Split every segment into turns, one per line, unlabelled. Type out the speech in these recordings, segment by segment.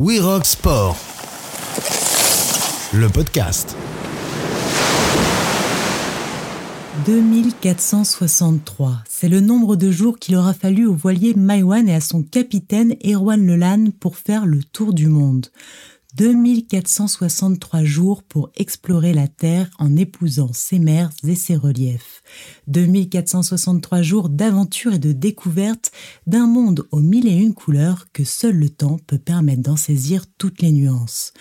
We Rock Sport, le podcast.
2463, c'est le nombre de jours qu'il aura fallu au voilier Maïwan et à son capitaine Erwan Lelan pour faire le tour du monde. 2463 jours pour explorer la Terre en épousant ses mers et ses reliefs. 2463 jours d'aventure et de découverte d'un monde aux mille et une couleurs que seul le temps peut permettre d'en saisir toutes les nuances.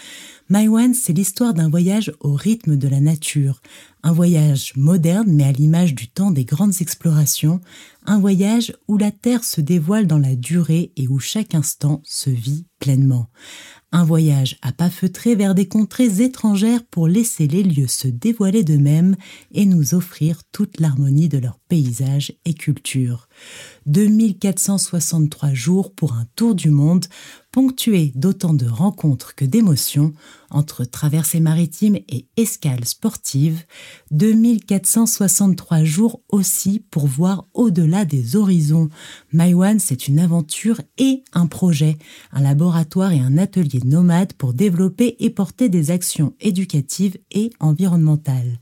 My One, c'est l'histoire d'un voyage au rythme de la nature, un voyage moderne mais à l'image du temps des grandes explorations, un voyage où la Terre se dévoile dans la durée et où chaque instant se vit pleinement. Un voyage à pas feutrés vers des contrées étrangères pour laisser les lieux se dévoiler d'eux-mêmes et nous offrir toute l'harmonie de leur paysage et culture. 2463 jours pour un tour du monde, ponctué d'autant de rencontres que d'émotions, entre traversées maritimes et escales sportives, 2463 jours aussi pour voir au-delà des horizons. Maïwan, c'est une aventure et un projet, un laboratoire et un atelier nomade pour développer et porter des actions éducatives et environnementales.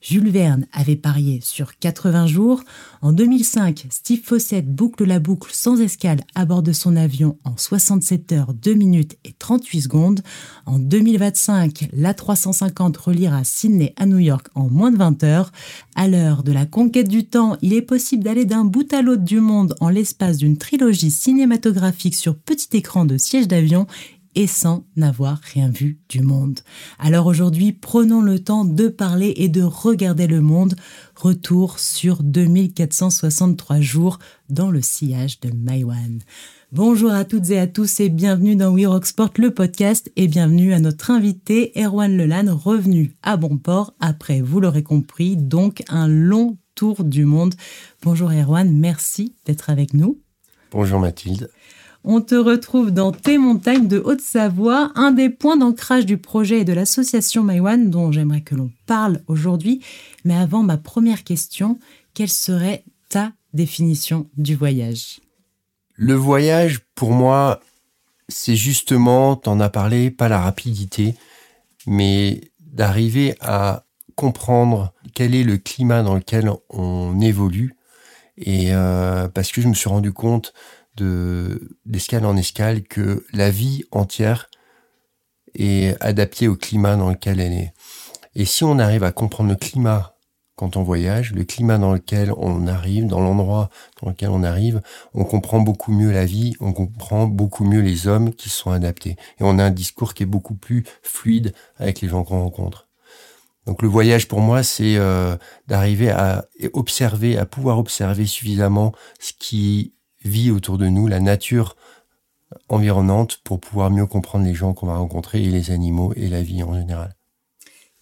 Jules Verne avait parié sur 80 jours. En 2005, Steve Fossett boucle la boucle sans escale à bord de son avion en 67 heures, 2 minutes et 38 secondes. En 2025, l'A350 reliera Sydney à New York en moins de 20 heures. À l'heure de la conquête du temps, il est possible d'aller d'un bout à l'autre du monde en l'espace d'une trilogie cinématographique sur petit écran de siège d'avion et sans n'avoir rien vu du monde. Alors aujourd'hui, prenons le temps de parler et de regarder le monde. Retour sur 2463 jours dans le sillage de Maïwan. Bonjour à toutes et à tous et bienvenue dans We Rock Sport, le podcast, et bienvenue à notre invité Erwan Lelan, revenu à bon port après, vous l'aurez compris, donc un long tour du monde. Bonjour Erwan, merci d'être avec nous.
Bonjour Mathilde.
On te retrouve dans tes montagnes de Haute-Savoie, un des points d'ancrage du projet et de l'association Maïwan dont j'aimerais que l'on parle aujourd'hui. Mais avant ma première question, quelle serait ta définition du voyage?
Le voyage, pour moi, c'est justement, t'en as parlé, pas la rapidité, mais d'arriver à comprendre quel est le climat dans lequel on évolue. Et euh, parce que je me suis rendu compte d'escale en escale que la vie entière est adaptée au climat dans lequel elle est. Et si on arrive à comprendre le climat quand on voyage, le climat dans lequel on arrive, dans l'endroit dans lequel on arrive, on comprend beaucoup mieux la vie, on comprend beaucoup mieux les hommes qui sont adaptés. Et on a un discours qui est beaucoup plus fluide avec les gens qu'on rencontre. Donc le voyage pour moi, c'est euh, d'arriver à observer, à pouvoir observer suffisamment ce qui vie autour de nous, la nature environnante pour pouvoir mieux comprendre les gens qu'on va rencontrer et les animaux et la vie en général.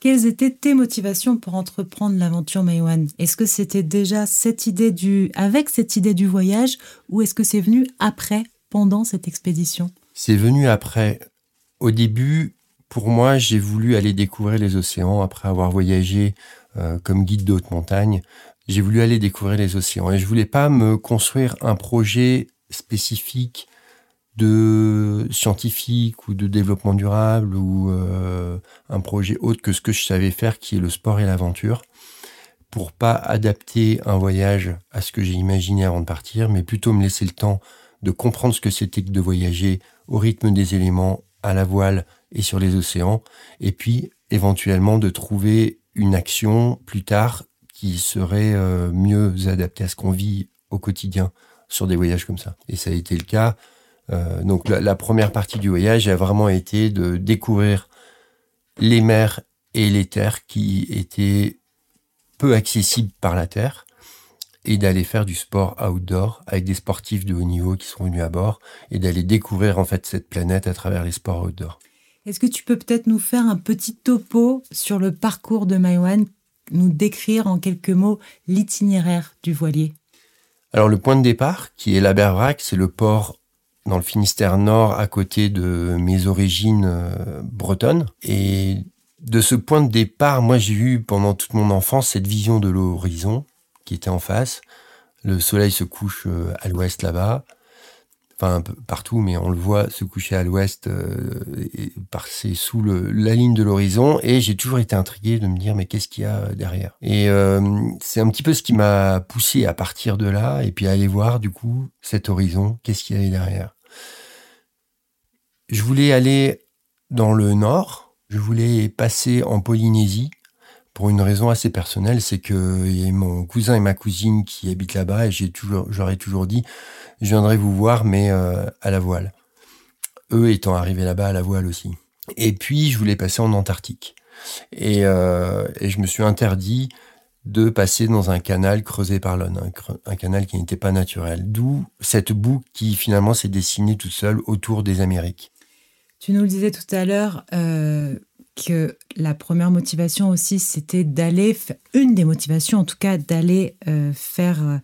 Quelles étaient tes motivations pour entreprendre l'aventure Maïwan? Est-ce que c'était déjà cette idée du avec cette idée du voyage ou est-ce que c'est venu après pendant cette expédition?
C'est venu après. Au début, pour moi, j'ai voulu aller découvrir les océans après avoir voyagé euh, comme guide de haute montagne j'ai voulu aller découvrir les océans et je voulais pas me construire un projet spécifique de scientifique ou de développement durable ou euh, un projet autre que ce que je savais faire qui est le sport et l'aventure pour pas adapter un voyage à ce que j'ai imaginé avant de partir mais plutôt me laisser le temps de comprendre ce que c'était que de voyager au rythme des éléments à la voile et sur les océans et puis éventuellement de trouver une action plus tard qui serait euh, mieux adapté à ce qu'on vit au quotidien sur des voyages comme ça. Et ça a été le cas. Euh, donc la, première partie du voyage a vraiment été de découvrir les mers et les terres qui étaient peu accessibles par la terre et d'aller faire du sport outdoor avec des sportifs de haut niveau qui sont venus à bord et d'aller découvrir en fait cette planète à travers les sports outdoor.
Est-ce que tu peux peut-être nous faire un petit topo sur le parcours de Maïwan? Nous décrire en quelques mots l'itinéraire du voilier
Alors le point de départ, qui est la Berbrac, c'est le port dans le Finistère Nord à côté de mes origines euh, bretonnes. Et de ce point de départ, moi j'ai eu pendant toute mon enfance cette vision de l'horizon qui était en face. Le soleil se couche euh, à l'ouest là-bas. Enfin un peu partout, mais on le voit se coucher à l'ouest, euh, passer sous la ligne de l'horizon. Et j'ai toujours été intrigué de me dire mais qu'est-ce qu'il y a derrière? Et euh, c'est un petit peu ce qui m'a poussé à partir de là et puis à aller voir du coup cet horizon, qu'est-ce qu'il y avait derrière? Je voulais aller dans le nord, je voulais passer en Polynésie pour une raison assez personnelle, c'est que mon cousin et ma cousine qui habitent là-bas et j'aurais toujours dit, je viendrai vous voir, mais euh, à la voile. Eux étant arrivés là-bas à la voile aussi. Et puis, je voulais passer en Antarctique. Et, euh, je me suis interdit de passer dans un canal creusé par l'homme, un, canal qui n'était pas naturel. D'où cette boucle qui finalement s'est dessinée toute seule autour des Amériques.
Tu nous le disais tout à l'heure euh, que la première motivation aussi, c'était d'aller, une des motivations en tout cas, d'aller euh, faire euh,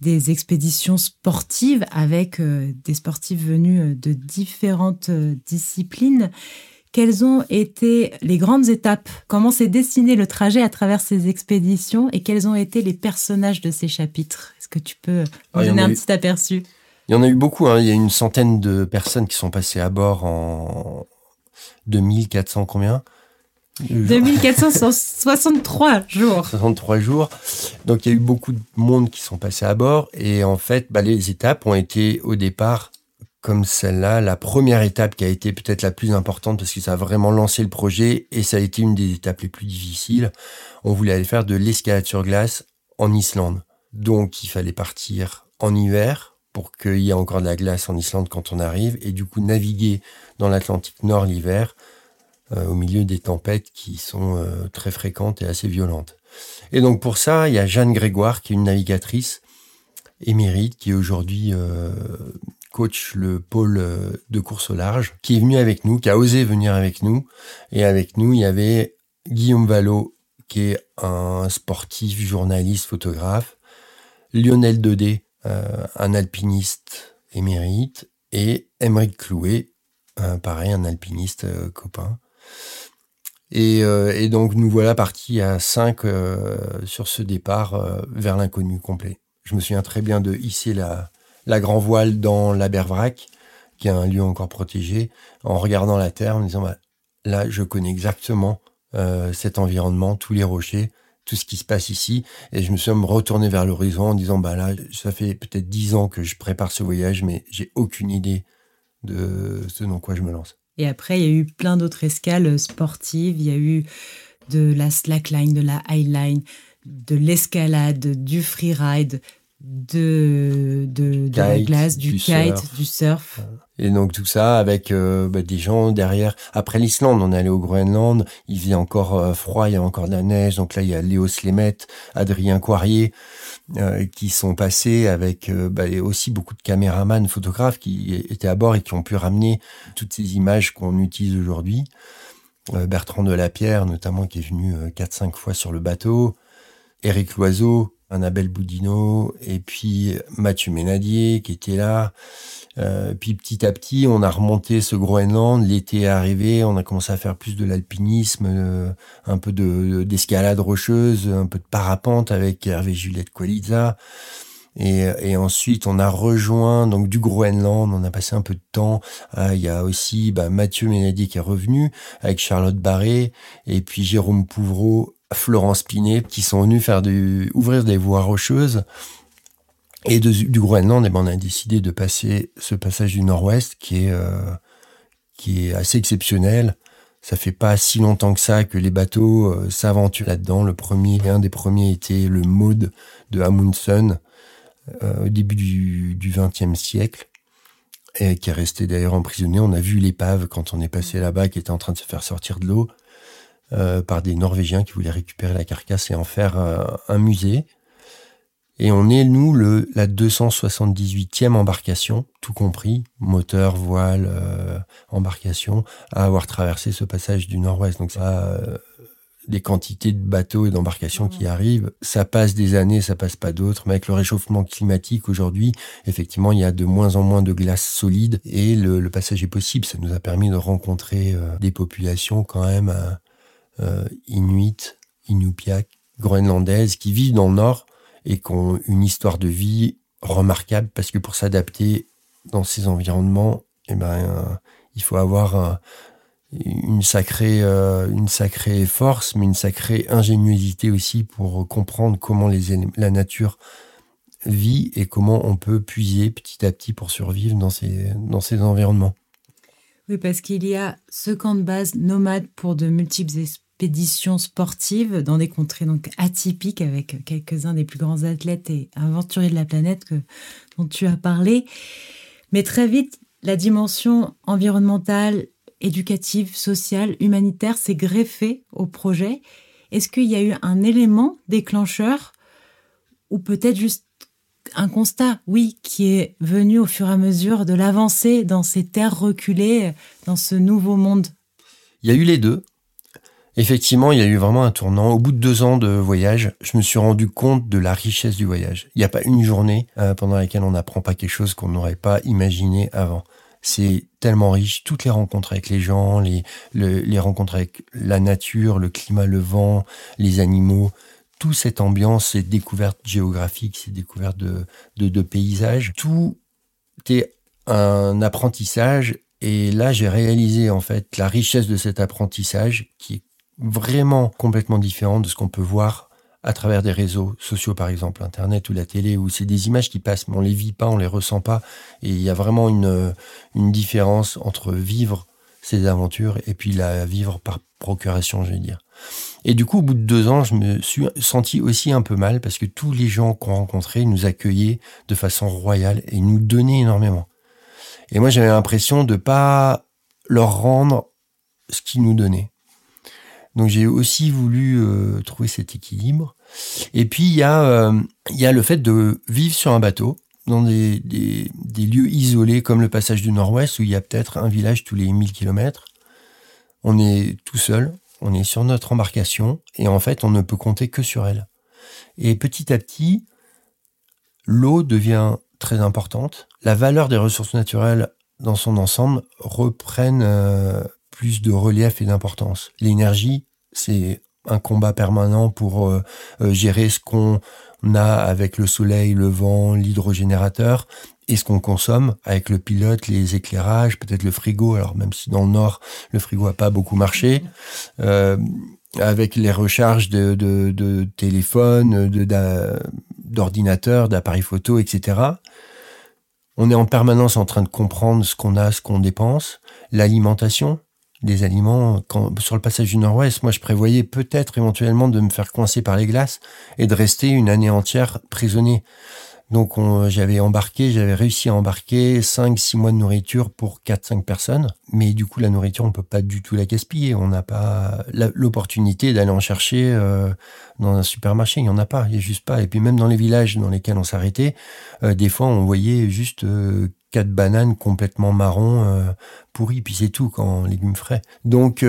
des expéditions sportives avec euh, des sportifs venus de différentes disciplines. Quelles ont été les grandes étapes? Comment s'est dessiné le trajet à travers ces expéditions et quels ont été les personnages de ces chapitres? Est-ce que tu peux nous
Ah, en
donner un
eu-
petit aperçu?
Il y en a eu beaucoup. hein. Il y a une centaine de personnes qui sont passées à bord en 2400 combien
2463 jours.
63 jours. Donc il y a eu beaucoup de monde qui sont passés à bord. Et en fait, bah, les étapes ont été au départ comme celle-là, la première étape qui a été peut-être la plus importante parce que ça a vraiment lancé le projet et ça a été une des étapes les plus difficiles. On voulait aller faire de l'escalade sur glace en Islande. Donc il fallait partir en hiver pour qu'il y ait encore de la glace en Islande quand on arrive et du coup naviguer dans l'Atlantique Nord l'hiver euh, au milieu des tempêtes qui sont euh, très fréquentes et assez violentes. Et donc pour ça, il y a Jeanne Grégoire qui est une navigatrice émérite qui aujourd'hui euh, coach le pôle de course au large, qui est venue avec nous, qui a osé venir avec nous. Et avec nous, il y avait Guillaume Vallot qui est un sportif, journaliste, photographe, Lionel euh, un alpiniste émérite, et Émeric Clouet, euh, pareil, un alpiniste euh, copain. Et, euh, donc nous voilà partis à 5 sur ce départ euh, vers l'inconnu complet. Je me souviens très bien de hisser la, la grand voile dans la Bervrac, qui est un lieu encore protégé, en regardant la terre, en me disant bah, là je connais exactement euh, cet environnement, tous les rochers, tout ce qui se passe ici. Et je me suis retourné vers l'horizon en disant bah là ça fait peut-être dix ans que je prépare ce voyage, mais j'ai aucune idée de ce dans quoi je me lance.
Et après, il y a eu plein d'autres escales sportives. Il y a eu de la slackline, de la highline, de l'escalade, du freeride, de, de, de la glace, du,
du
kite,
surf.
du surf.
Et donc tout ça avec euh, bah, des gens derrière. Après l'Islande, on est allé au Groenland. Il faisait encore euh, froid, il y a encore de la neige. Donc là, il y a Léo Slémet, Adrien Coirier euh, qui sont passés avec euh, bah, aussi beaucoup de caméramans, photographes qui étaient à bord et qui ont pu ramener toutes ces images qu'on utilise aujourd'hui. Euh, Bertrand Delapierre, notamment, qui est venu euh, 4-5 fois sur le bateau. Éric Loiseau, Annabelle Boudinot, et puis Mathieu Ménadier qui était là. Euh, puis petit à petit, on a remonté ce Groenland. L'été est arrivé, on a commencé à faire plus de l'alpinisme, euh, un peu de d'escalade rocheuse, un peu de parapente avec Hervé Juliette Qualiza. Et, et ensuite, on a rejoint donc du Groenland. On a passé un peu de temps. Euh, Il y a aussi bah, Mathieu Ménadier qui est revenu avec Charlotte Barré et puis Jérôme Pouvreau, Florence Pinet qui sont venus faire du, ouvrir des voies rocheuses. Et du Groenland, eh ben, on a décidé de passer ce passage du Nord-Ouest qui est euh, qui est assez exceptionnel. Ça fait pas si longtemps que ça que les bateaux euh, s'aventurent là-dedans. Le premier, un des premiers était le Maud de Amundsen euh, au début du, 20e siècle et qui est resté d'ailleurs emprisonné. On a vu l'épave quand on est passé là-bas qui était en train de se faire sortir de l'eau euh, par des Norvégiens qui voulaient récupérer la carcasse et en faire euh, un musée. Et on est, nous, le, la 278e embarcation, tout compris, moteur, voile, euh, embarcation, à avoir traversé ce passage du nord-ouest. Donc ça, euh, des quantités de bateaux et d'embarcations qui arrivent. Ça passe des années, ça passe pas d'autres. Mais avec le réchauffement climatique aujourd'hui, effectivement, il y a de moins en moins de glace solide et le, le passage est possible. Ça nous a permis de rencontrer euh, des populations quand même euh, inuites, inupiaq, groenlandaises qui vivent dans le nord et qui ont une histoire de vie remarquable parce que pour s'adapter dans ces environnements, eh ben, il faut avoir une sacrée, euh, une sacrée force, mais une sacrée ingéniosité aussi pour comprendre comment les, la nature vit et comment on peut puiser petit à petit pour survivre dans ces, dans ces environnements.
Oui, parce qu'il y a ce camp de base nomade pour de multiples expéditions sportives dans des contrées donc atypiques avec quelques-uns des plus grands athlètes et aventuriers de la planète dont tu as parlé. Mais très vite, la dimension environnementale, éducative, sociale, humanitaire s'est greffée au projet. Est-ce qu'il y a eu un élément déclencheur ou peut-être juste un constat, oui, qui est venu au fur et à mesure de l'avancée dans ces terres reculées, dans ce nouveau monde?
Il y a eu les deux. Effectivement, il y a eu vraiment un tournant. Au bout de deux ans de voyage, je me suis rendu compte de la richesse du voyage. Il n'y a pas une journée euh, pendant laquelle on n'apprend pas quelque chose qu'on n'aurait pas imaginé avant. C'est tellement riche, toutes les rencontres avec les gens, les, rencontres avec la nature, le climat, le vent, les animaux, toute cette ambiance, ces découvertes géographiques, ces découvertes de, de, de paysages, tout est un apprentissage. Et là, j'ai réalisé en fait la richesse de cet apprentissage qui est vraiment complètement différent de ce qu'on peut voir à travers des réseaux sociaux, par exemple, Internet ou la télé, où c'est des images qui passent, mais on les vit pas, on les ressent pas. Et il y a vraiment une, une différence entre vivre ces aventures et puis la vivre par procuration, je vais dire. Et du coup, au bout de deux ans, je me suis senti aussi un peu mal parce que tous les gens qu'on rencontrait nous accueillaient de façon royale et nous donnaient énormément. Et moi, j'avais l'impression de pas leur rendre ce qu'ils nous donnaient. Donc j'ai aussi voulu euh, trouver cet équilibre et puis, il y, a, euh, il y a le fait de vivre sur un bateau, dans des lieux isolés comme le passage du Nord-Ouest, où il y a peut-être un village tous les 1000 km. On est tout seul, on est sur notre embarcation, et en fait, on ne peut compter que sur elle. Et petit à petit, l'eau devient très importante. La valeur des ressources naturelles dans son ensemble reprennent euh, plus de relief et d'importance. L'énergie, c'est un combat permanent pour euh, euh, gérer ce qu'on a avec le soleil, le vent, l'hydrogénérateur et ce qu'on consomme avec le pilote, les éclairages, peut-être le frigo. Alors même si dans le nord le frigo a pas beaucoup marché, euh, avec les recharges de, de, de téléphones, d'ordinateurs, d'appareils photo, etc. On est en permanence en train de comprendre ce qu'on a, ce qu'on dépense, l'alimentation des aliments. Quand, sur le passage du Nord-Ouest, moi, je prévoyais peut-être éventuellement de me faire coincer par les glaces et de rester une année entière prisonnier. Donc j'avais embarqué, j'avais réussi à embarquer 5-6 mois de nourriture pour 4-5 personnes. Mais du coup, la nourriture, on peut pas du tout la gaspiller. On n'a pas l'opportunité d'aller en chercher euh, dans un supermarché. Il n'y en a pas, il n'y a juste pas. Et puis même dans les villages dans lesquels on s'arrêtait, euh, des fois, on voyait juste euh, quatre bananes complètement marron euh, pourries, puis c'est tout quand légumes frais. Donc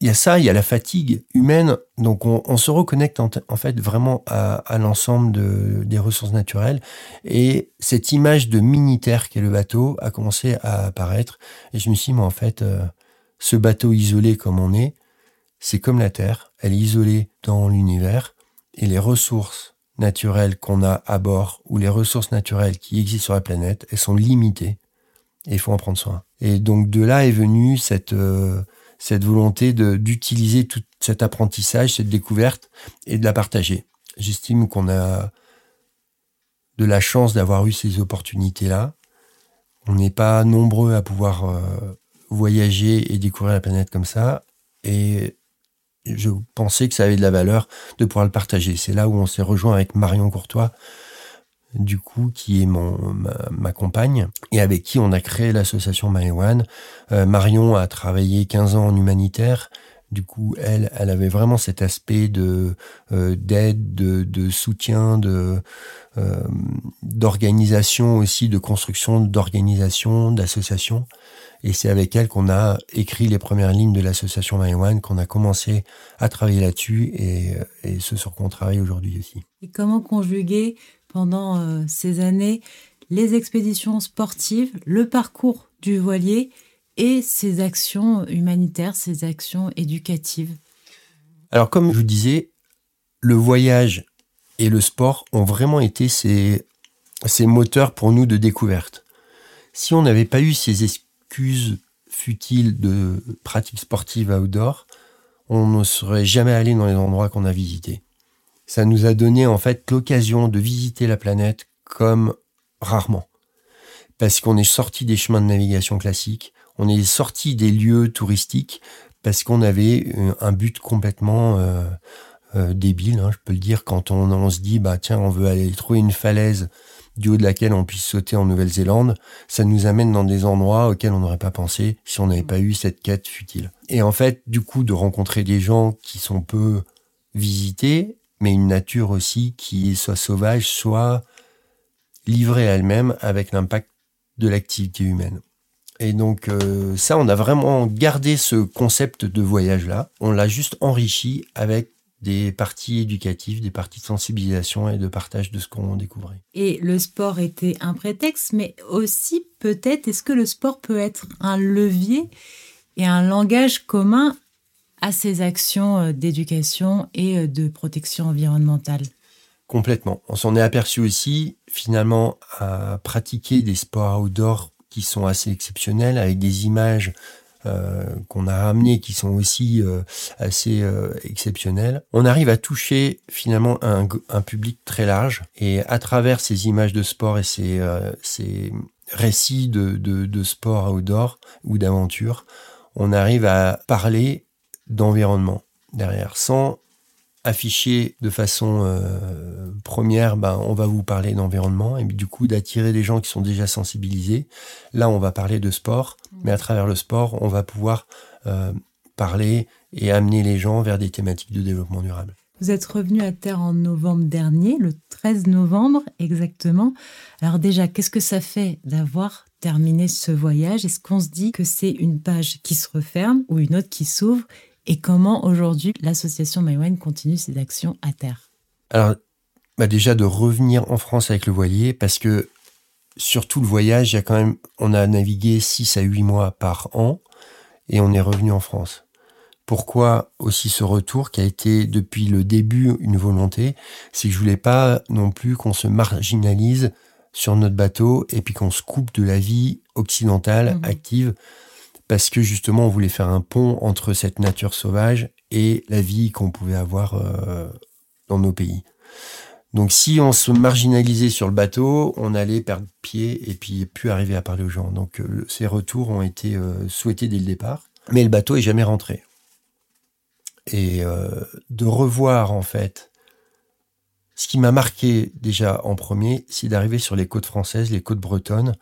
il y a ça, il y a la fatigue humaine. Donc on, se reconnecte en, fait vraiment à, l'ensemble de, des ressources naturelles. Et cette image de mini-terre qu'est le bateau a commencé à apparaître. Et je me suis dit, mais en fait, euh, ce bateau isolé comme on est, c'est comme la Terre. Elle est isolée dans l'univers. Et les ressources naturelles qu'on a à bord ou les ressources naturelles qui existent sur la planète, elles sont limitées et il faut en prendre soin. Et donc de là est venue cette, euh, cette volonté d'utiliser tout cet apprentissage, cette découverte et de la partager. J'estime qu'on a de la chance d'avoir eu ces opportunités-là. On n'est pas nombreux à pouvoir euh, voyager et découvrir la planète comme ça. Et je pensais que ça avait de la valeur de pouvoir le partager. C'est là où on s'est rejoint avec Marion Courtois, du coup, qui est mon, ma, compagne, et avec qui on a créé l'association Maïwan. Euh, Marion a travaillé 15 ans en humanitaire. Du coup, elle, elle avait vraiment cet aspect de euh, d'aide, de, de, soutien, de euh, d'organisation aussi, de construction d'organisation, d'association. Et c'est avec elle qu'on a écrit les premières lignes de l'association My qu'on a commencé à travailler là-dessus et, et, ce sur quoi on travaille aujourd'hui aussi.
Et comment conjuguer pendant euh, ces années les expéditions sportives, le parcours du voilier et ces actions humanitaires, ces actions éducatives
Alors comme je vous disais, le voyage et le sport ont vraiment été ces, moteurs pour nous de découverte Si on n'avait pas eu ces excuses futiles de pratique sportive outdoor, on ne serait jamais allé dans les endroits qu'on a visités. Ça nous a donné en fait l'occasion de visiter la planète comme rarement. Parce qu'on est sorti des chemins de navigation classiques, on est sorti des lieux touristiques parce qu'on avait euh, un but complètement euh, euh, débile, hein, je peux le dire, quand on, on, se dit, bah tiens, on veut aller trouver une falaise du haut de laquelle on puisse sauter en Nouvelle-Zélande, ça nous amène dans des endroits auxquels on n'aurait pas pensé si on n'avait pas eu cette quête futile. Et en fait, du coup, de rencontrer des gens qui sont peu visités, mais une nature aussi qui soit sauvage, soit livrée à elle-même avec l'impact de l'activité humaine. Et donc euh, ça, on a vraiment gardé ce concept de voyage-là. On l'a juste enrichi avec des parties éducatives, des parties de sensibilisation et de partage de ce qu'on découvrait.
Et le sport était un prétexte, mais aussi peut-être, est-ce que le sport peut être un levier et un langage commun à ces actions euh, d'éducation et euh, de protection environnementale
Complètement. On s'en est aperçu aussi, finalement, à pratiquer des sports outdoor qui sont assez exceptionnels, avec des images euh, qu'on a ramenées qui sont aussi assez exceptionnelles. On arrive à toucher finalement un, un, public très large et à travers ces images de sport et ces, ces récits de, de, de sport outdoor ou d'aventure, on arrive à parler d'environnement derrière, sans afficher de façon euh, première, ben, on va vous parler d'environnement et du coup d'attirer des gens qui sont déjà sensibilisés. Là, on va parler de sport, mais à travers le sport, on va pouvoir euh, parler et amener les gens vers des thématiques de développement durable.
Vous êtes revenu à Terre en novembre dernier, le 13 novembre exactement. Alors déjà, qu'est-ce que ça fait d'avoir terminé ce voyage? Est-ce qu'on se dit que c'est une page qui se referme ou une autre qui s'ouvre? Et comment aujourd'hui l'association MyWine continue ses actions à terre?
Alors, bah déjà de revenir en France avec le voilier, parce que sur tout le voyage, il y a quand même, on a navigué 6 à 8 mois par an et on est revenu en France. Pourquoi aussi ce retour qui a été depuis le début une volonté, c'est que je voulais pas non plus qu'on se marginalise sur notre bateau et puis qu'on se coupe de la vie occidentale mmh. active parce que justement on voulait faire un pont entre cette nature sauvage et la vie qu'on pouvait avoir euh, dans nos pays. Donc si on se marginalisait sur le bateau, on allait perdre pied et puis plus arriver à parler aux gens. Donc euh, ces retours ont été euh, souhaités dès le départ, mais le bateau est jamais rentré. Et de revoir en fait, ce qui m'a marqué déjà en premier, c'est d'arriver sur les côtes françaises, les côtes bretonnes,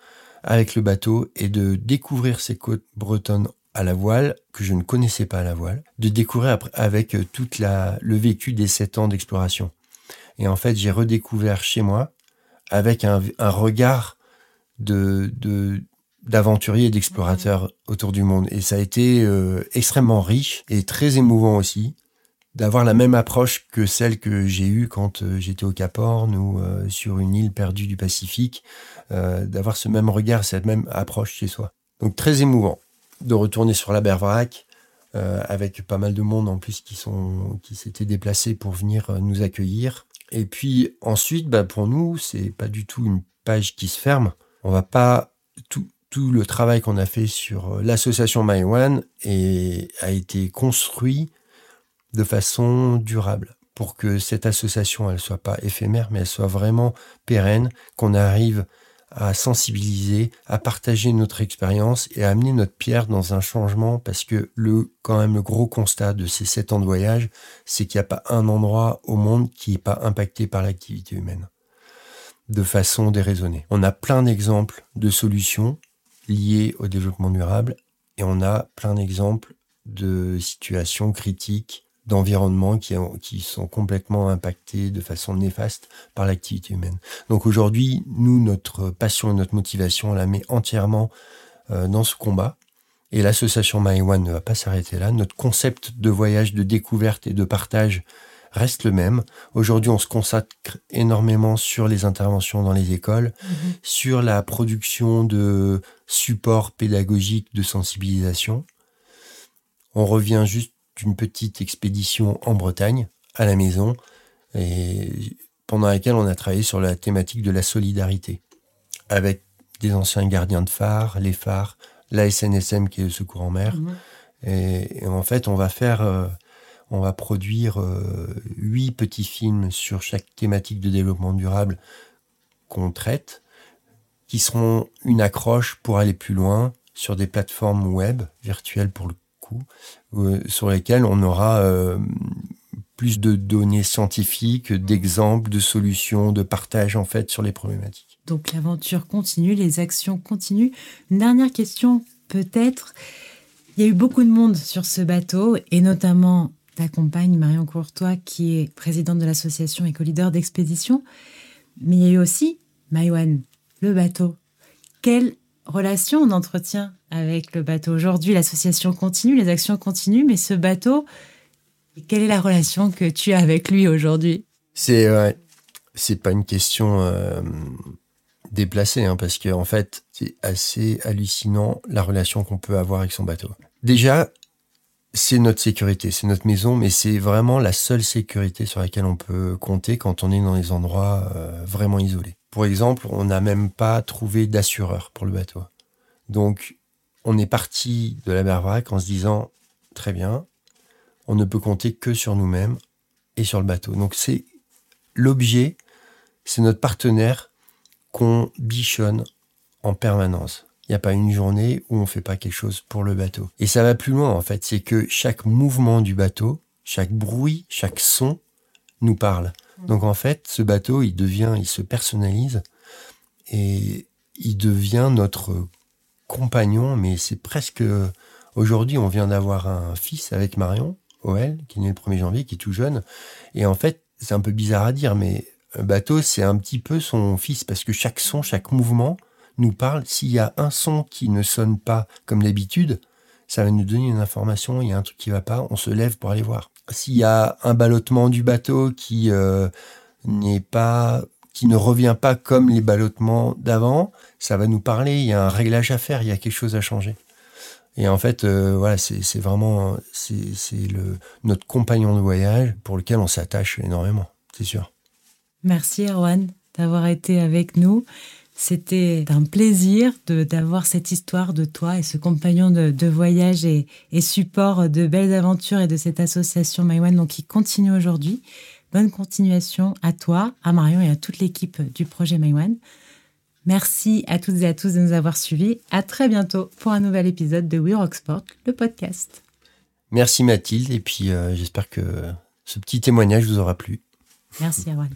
avec le bateau et de découvrir ces côtes bretonnes à la voile que je ne connaissais pas à la voile, de découvrir avec euh, toute la le vécu des sept ans d'exploration. Et en fait, j'ai redécouvert chez moi avec un, un regard de d'aventurier et d'explorateur autour du monde. Et ça a été euh, extrêmement riche et très émouvant aussi d'avoir la même approche que celle que j'ai eue quand euh, j'étais au Cap Horn ou sur une île perdue du Pacifique, euh, d'avoir ce même regard, cette même approche chez soi. Donc très émouvant de retourner sur la Bervrac euh, avec pas mal de monde en plus qui sont qui s'étaient déplacés pour venir euh, nous accueillir. Et puis ensuite, bah, pour nous, c'est pas du tout une page qui se ferme. On va pas tout tout le travail qu'on a fait sur l'association My One et a été construit de façon durable pour que cette association elle soit pas éphémère mais elle soit vraiment pérenne, qu'on arrive à sensibiliser, à partager notre expérience et à amener notre pierre dans un changement parce que le, quand même, le gros constat de ces sept ans de voyage, c'est qu'il n'y a pas un endroit au monde qui n'est pas impacté par l'activité humaine de façon déraisonnée. On a plein d'exemples de solutions liées au développement durable et on a plein d'exemples de situations critiques d'environnement qui, qui sont complètement impactés de façon néfaste par l'activité humaine. Donc aujourd'hui, nous, notre passion et notre motivation, on la met entièrement euh, dans ce combat. Et l'association My One ne va pas s'arrêter là. Notre concept de voyage, de découverte et de partage reste le même. Aujourd'hui, on se consacre énormément sur les interventions dans les écoles, mm-hmm. sur la production de supports pédagogiques de sensibilisation. On revient juste d'une petite expédition en Bretagne, à la maison, et pendant laquelle on a travaillé sur la thématique de la solidarité, avec des anciens gardiens de phare, les phares, la SNSM qui est le secours en mer.
Mhm.
Et, en fait, on va faire, euh, on va produire euh, huit petits films sur chaque thématique de développement durable qu'on traite, qui seront une accroche pour aller plus loin sur des plateformes web virtuelles pour le euh, sur lesquelles on aura plus de données scientifiques, d'exemples, de solutions, de partage en fait sur les problématiques.
Donc l'aventure continue, les actions continuent. Une dernière question peut-être. Il y a eu beaucoup de monde sur ce bateau et notamment ta compagne Marion Courtois qui est présidente de l'association éco-leader d'expédition. Mais il y a eu aussi Maïwan, le bateau. Quelle relation on entretient avec le bateau Aujourd'hui, l'association continue, les actions continuent, mais ce bateau, quelle est la relation que tu as avec lui aujourd'hui?
C'est c'est pas une question euh, déplacée, hein, parce qu'en en fait, c'est assez hallucinant la relation qu'on peut avoir avec son bateau. Déjà, c'est notre sécurité, c'est notre maison, mais c'est vraiment la seule sécurité sur laquelle on peut compter quand on est dans des endroits euh, vraiment isolés. Pour exemple, on n'a même pas trouvé d'assureur pour le bateau. Donc, on est parti de la mer Vrac en se disant, très bien, on ne peut compter que sur nous-mêmes et sur le bateau. Donc c'est l'objet, c'est notre partenaire qu'on bichonne en permanence. Il n'y a pas une journée où on ne fait pas quelque chose pour le bateau. Et ça va plus loin en fait, c'est que chaque mouvement du bateau, chaque bruit, chaque son nous parle. Donc en fait, ce bateau, il devient, il se personnalise et il devient notre compagnon, mais c'est presque... Aujourd'hui, on vient d'avoir un fils avec Marion, qui est né le 1er janvier, qui est tout jeune. Et en fait, c'est un peu bizarre à dire, mais un bateau, c'est un petit peu son fils, parce que chaque son, chaque mouvement nous parle. S'il y a un son qui ne sonne pas comme d'habitude, ça va nous donner une information, il y a un truc qui va pas, on se lève pour aller voir. S'il y a un ballottement du bateau qui euh, n'est pas ne revient pas comme les ballottements d'avant, ça va nous parler, il y a un réglage à faire, il y a quelque chose à changer. Et en fait, euh, c'est vraiment c'est le notre compagnon de voyage pour lequel on s'attache énormément, c'est sûr.
Merci Erwan d'avoir été avec nous. C'était un plaisir d'avoir cette histoire de toi et ce compagnon de, voyage et, et, support de belles aventures et de cette association MyOne donc qui continue aujourd'hui. Bonne continuation à toi, à Marion et à toute l'équipe du projet MyOne. Merci à toutes et à tous de nous avoir suivis. À très bientôt pour un nouvel épisode de We Rock Sport, le podcast.
Merci Mathilde et puis euh, j'espère que ce petit témoignage vous aura plu.
Merci Erwan.